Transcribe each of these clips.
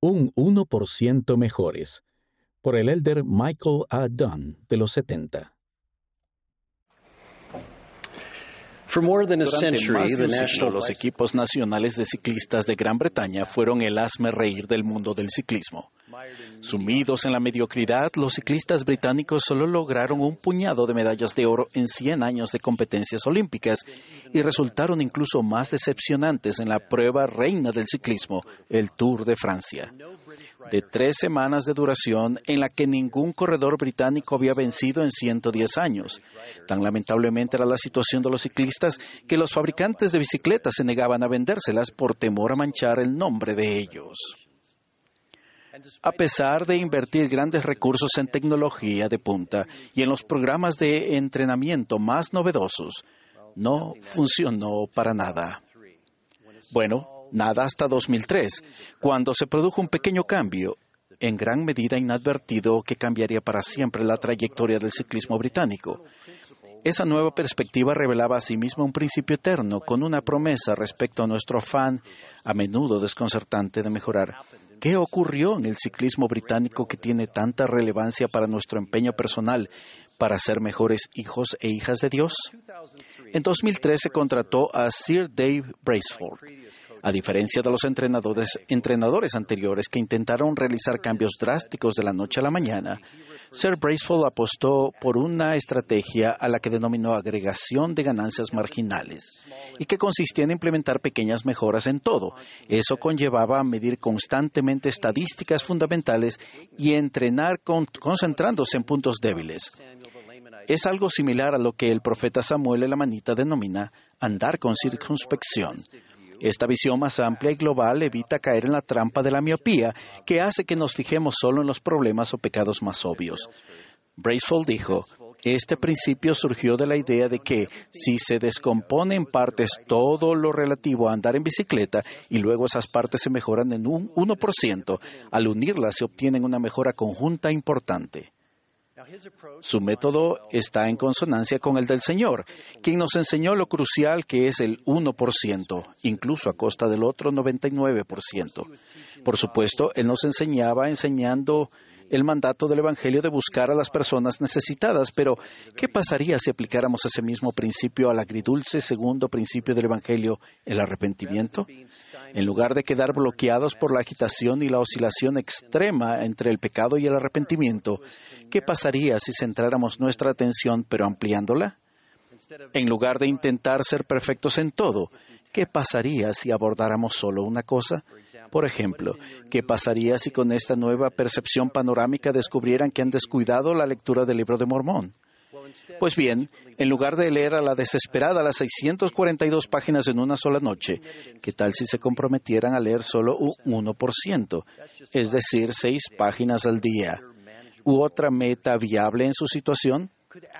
Un 1% mejores, por el elder Michael A. Dunn de los 70. Durante más de un siglo, los equipos nacionales de ciclistas de Gran Bretaña fueron el hazme reír del mundo del ciclismo. Sumidos en la mediocridad, los ciclistas británicos solo lograron un puñado de medallas de oro en 100 años de competencias olímpicas y resultaron incluso más decepcionantes en la prueba reina del ciclismo, el Tour de Francia de tres semanas de duración en la que ningún corredor británico había vencido en 110 años. Tan lamentablemente era la situación de los ciclistas que los fabricantes de bicicletas se negaban a vendérselas por temor a manchar el nombre de ellos. A pesar de invertir grandes recursos en tecnología de punta y en los programas de entrenamiento más novedosos, no funcionó para nada. Bueno, nada hasta 2003, cuando se produjo un pequeño cambio, en gran medida inadvertido, que cambiaría para siempre la trayectoria del ciclismo británico. Esa nueva perspectiva revelaba asimismo un principio eterno, con una promesa respecto a nuestro afán, a menudo desconcertante, de mejorar. ¿Qué ocurrió en el ciclismo británico que tiene tanta relevancia para nuestro empeño personal para ser mejores hijos e hijas de Dios? En 2003 se contrató a Sir Dave Braceford, a diferencia de los entrenadores, anteriores que intentaron realizar cambios drásticos de la noche a la mañana, Sir Braceful apostó por una estrategia a la que denominó agregación de ganancias marginales y que consistía en implementar pequeñas mejoras en todo. Eso conllevaba a medir constantemente estadísticas fundamentales y entrenar concentrándose en puntos débiles. Es algo similar a lo que el profeta Samuel en la manita denomina andar con circunspección. Esta visión más amplia y global evita caer en la trampa de la miopía, que hace que nos fijemos solo en los problemas o pecados más obvios. Braceful dijo, este principio surgió de la idea de que si se descompone en partes todo lo relativo a andar en bicicleta y luego esas partes se mejoran en un 1%, al unirlas se obtiene una mejora conjunta importante. Su método está en consonancia con el del Señor, quien nos enseñó lo crucial que es el 1%, incluso a costa del otro 99%. Por supuesto, Él nos enseñaba enseñando el mandato del Evangelio de buscar a las personas necesitadas, pero ¿qué pasaría si aplicáramos ese mismo principio al agridulce segundo principio del Evangelio, el arrepentimiento? En lugar de quedar bloqueados por la agitación y la oscilación extrema entre el pecado y el arrepentimiento, ¿qué pasaría si centráramos nuestra atención pero ampliándola? En lugar de intentar ser perfectos en todo, ¿qué pasaría si abordáramos solo una cosa? Por ejemplo, ¿qué pasaría si con esta nueva percepción panorámica descubrieran que han descuidado la lectura del libro de Mormón? Pues bien, en lugar de leer a la desesperada las 642 páginas en una sola noche, ¿qué tal si se comprometieran a leer solo un 1%, es decir, seis páginas al día? ¿U otra meta viable en su situación?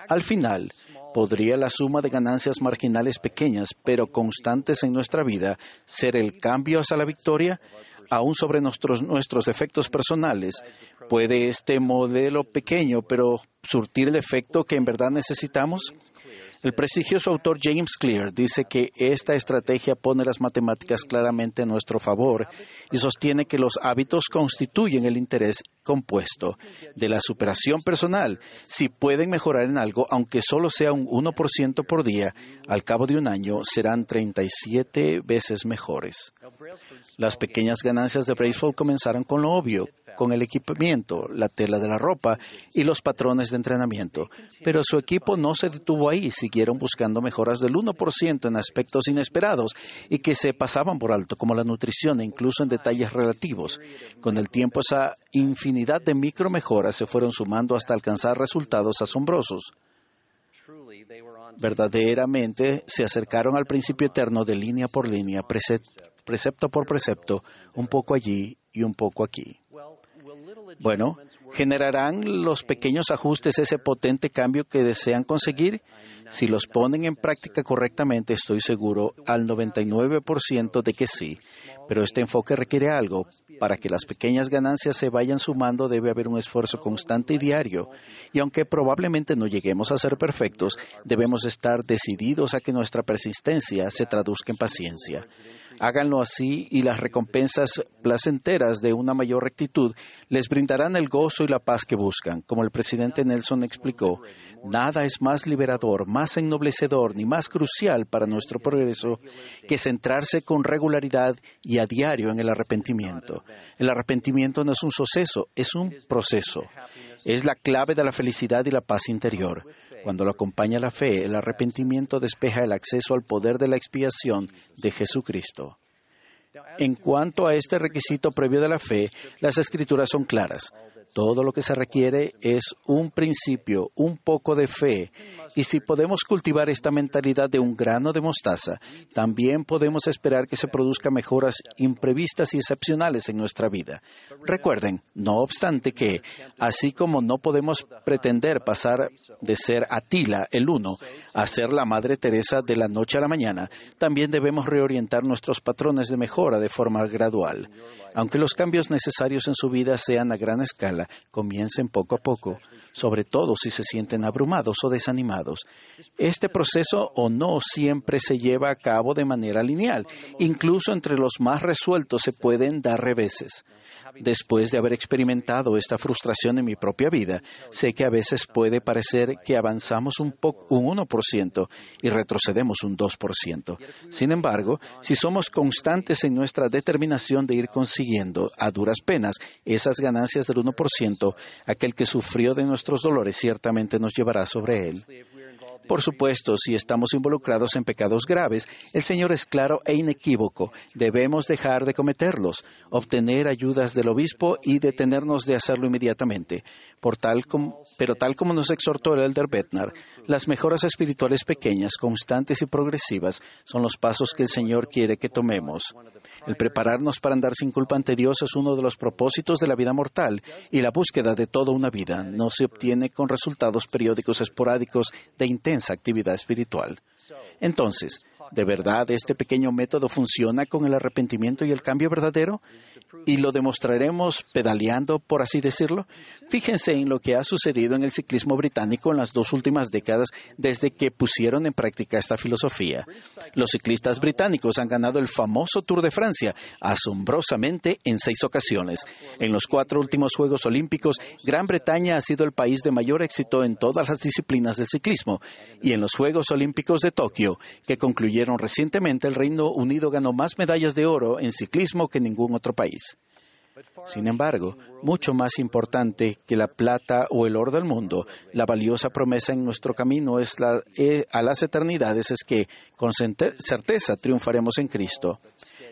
Al final, ¿podría la suma de ganancias marginales pequeñas pero constantes en nuestra vida ser el cambio hacia la victoria? aún sobre nuestros, nuestros defectos personales, ¿puede este modelo pequeño pero surtir el efecto que en verdad necesitamos? El prestigioso autor James Clear dice que esta estrategia pone las matemáticas claramente en nuestro favor y sostiene que los hábitos constituyen el interés compuesto de la superación personal. Si pueden mejorar en algo, aunque solo sea un 1% por día, al cabo de un año serán 37 veces mejores. Las pequeñas ganancias de Braceful comenzaron con lo obvio, con el equipamiento, la tela de la ropa y los patrones de entrenamiento. Pero su equipo no se detuvo ahí, siguieron buscando mejoras del 1% en aspectos inesperados y que se pasaban por alto, como la nutrición e incluso en detalles relativos. Con el tiempo esa infinidad de micro mejoras se fueron sumando hasta alcanzar resultados asombrosos verdaderamente se acercaron al principio eterno de línea por línea, precepto por precepto, un poco allí y un poco aquí. Bueno, ¿generarán los pequeños ajustes ese potente cambio que desean conseguir? Si los ponen en práctica correctamente, estoy seguro al 99% de que sí. Pero este enfoque requiere algo. Para que las pequeñas ganancias se vayan sumando debe haber un esfuerzo constante y diario. Y aunque probablemente no lleguemos a ser perfectos, debemos estar decididos a que nuestra persistencia se traduzca en paciencia. Háganlo así y las recompensas placenteras de una mayor rectitud les brindarán el gozo y la paz que buscan. Como el presidente Nelson explicó, nada es más liberador, más ennoblecedor ni más crucial para nuestro progreso que centrarse con regularidad y a diario en el arrepentimiento. El arrepentimiento no es un suceso, es un proceso. Es la clave de la felicidad y la paz interior. Cuando lo acompaña la fe, el arrepentimiento despeja el acceso al poder de la expiación de Jesucristo. En cuanto a este requisito previo de la fe, las escrituras son claras. Todo lo que se requiere es un principio, un poco de fe. Y si podemos cultivar esta mentalidad de un grano de mostaza, también podemos esperar que se produzcan mejoras imprevistas y excepcionales en nuestra vida. Recuerden, no obstante que, así como no podemos pretender pasar de ser Atila el uno a ser la Madre Teresa de la noche a la mañana, también debemos reorientar nuestros patrones de mejora de forma gradual. Aunque los cambios necesarios en su vida sean a gran escala, comiencen poco a poco, sobre todo si se sienten abrumados o desanimados. Este proceso o no siempre se lleva a cabo de manera lineal. Incluso entre los más resueltos se pueden dar reveses. Después de haber experimentado esta frustración en mi propia vida, sé que a veces puede parecer que avanzamos un, un 1% y retrocedemos un 2%. Sin embargo, si somos constantes en nuestra determinación de ir consiguiendo a duras penas esas ganancias del 1%, aquel que sufrió de nuestros dolores ciertamente nos llevará sobre él. Por supuesto, si estamos involucrados en pecados graves, el Señor es claro e inequívoco. Debemos dejar de cometerlos, obtener ayudas del obispo y detenernos de hacerlo inmediatamente. pero tal como nos exhortó el Elder Betnar, las mejoras espirituales pequeñas, constantes y progresivas son los pasos que el Señor quiere que tomemos. El prepararnos para andar sin culpa ante Dios es uno de los propósitos de la vida mortal y la búsqueda de toda una vida no se obtiene con resultados periódicos esporádicos de intensa actividad espiritual. Entonces, ¿De verdad este pequeño método funciona con el arrepentimiento y el cambio verdadero? ¿Y lo demostraremos pedaleando, por así decirlo? Fíjense en lo que ha sucedido en el ciclismo británico en las dos últimas décadas desde que pusieron en práctica esta filosofía. Los ciclistas británicos han ganado el famoso Tour de Francia, asombrosamente en seis ocasiones. En los cuatro últimos Juegos Olímpicos, Gran Bretaña ha sido el país de mayor éxito en todas las disciplinas del ciclismo. Y en los Juegos Olímpicos de Tokio, que concluyeron recientemente, el Reino Unido ganó más medallas de oro en ciclismo que ningún otro país. Sin embargo, mucho más importante que la plata o el oro del mundo, la valiosa promesa en nuestro camino es eh, a las eternidades es que con certeza triunfaremos en Cristo.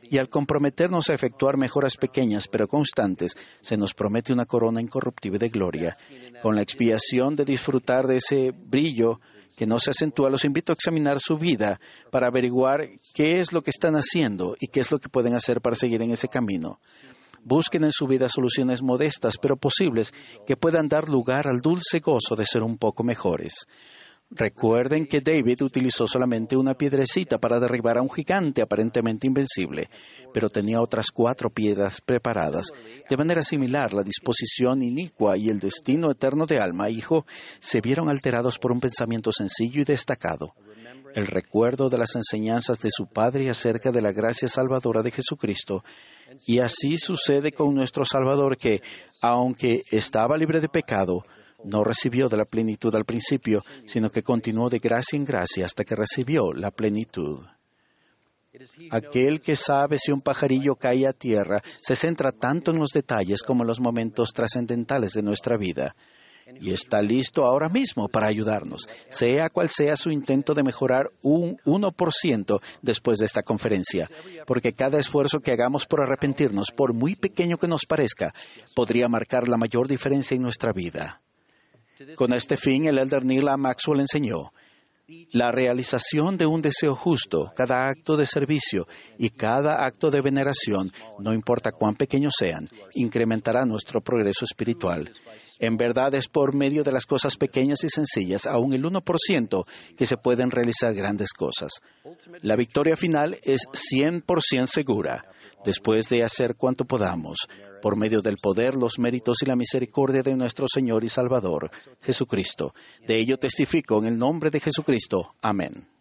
Y al comprometernos a efectuar mejoras pequeñas pero constantes, se nos promete una corona incorruptible de gloria. Con la expiación de disfrutar de ese brillo, que no se acentúa, los invito a examinar su vida para averiguar qué es lo que están haciendo y qué es lo que pueden hacer para seguir en ese camino. Busquen en su vida soluciones modestas pero posibles que puedan dar lugar al dulce gozo de ser un poco mejores. Recuerden que David utilizó solamente una piedrecita para derribar a un gigante aparentemente invencible, pero tenía otras cuatro piedras preparadas. De manera similar, la disposición inicua y el destino eterno de alma e hijo se vieron alterados por un pensamiento sencillo y destacado. El recuerdo de las enseñanzas de su Padre acerca de la gracia salvadora de Jesucristo. Y así sucede con nuestro Salvador que, aunque estaba libre de pecado, no recibió de la plenitud al principio, sino que continuó de gracia en gracia hasta que recibió la plenitud. Aquel que sabe si un pajarillo cae a tierra se centra tanto en los detalles como en los momentos trascendentales de nuestra vida y está listo ahora mismo para ayudarnos, sea cual sea su intento de mejorar un 1% después de esta conferencia, porque cada esfuerzo que hagamos por arrepentirnos, por muy pequeño que nos parezca, podría marcar la mayor diferencia en nuestra vida. Con este fin, el elder Neil Maxwell enseñó, la realización de un deseo justo, cada acto de servicio y cada acto de veneración, no importa cuán pequeños sean, incrementará nuestro progreso espiritual. En verdad es por medio de las cosas pequeñas y sencillas, aún el 1%, que se pueden realizar grandes cosas. La victoria final es 100% segura, después de hacer cuanto podamos, por medio del poder, los méritos y la misericordia de nuestro Señor y Salvador, Jesucristo. De ello testifico en el nombre de Jesucristo. Amén.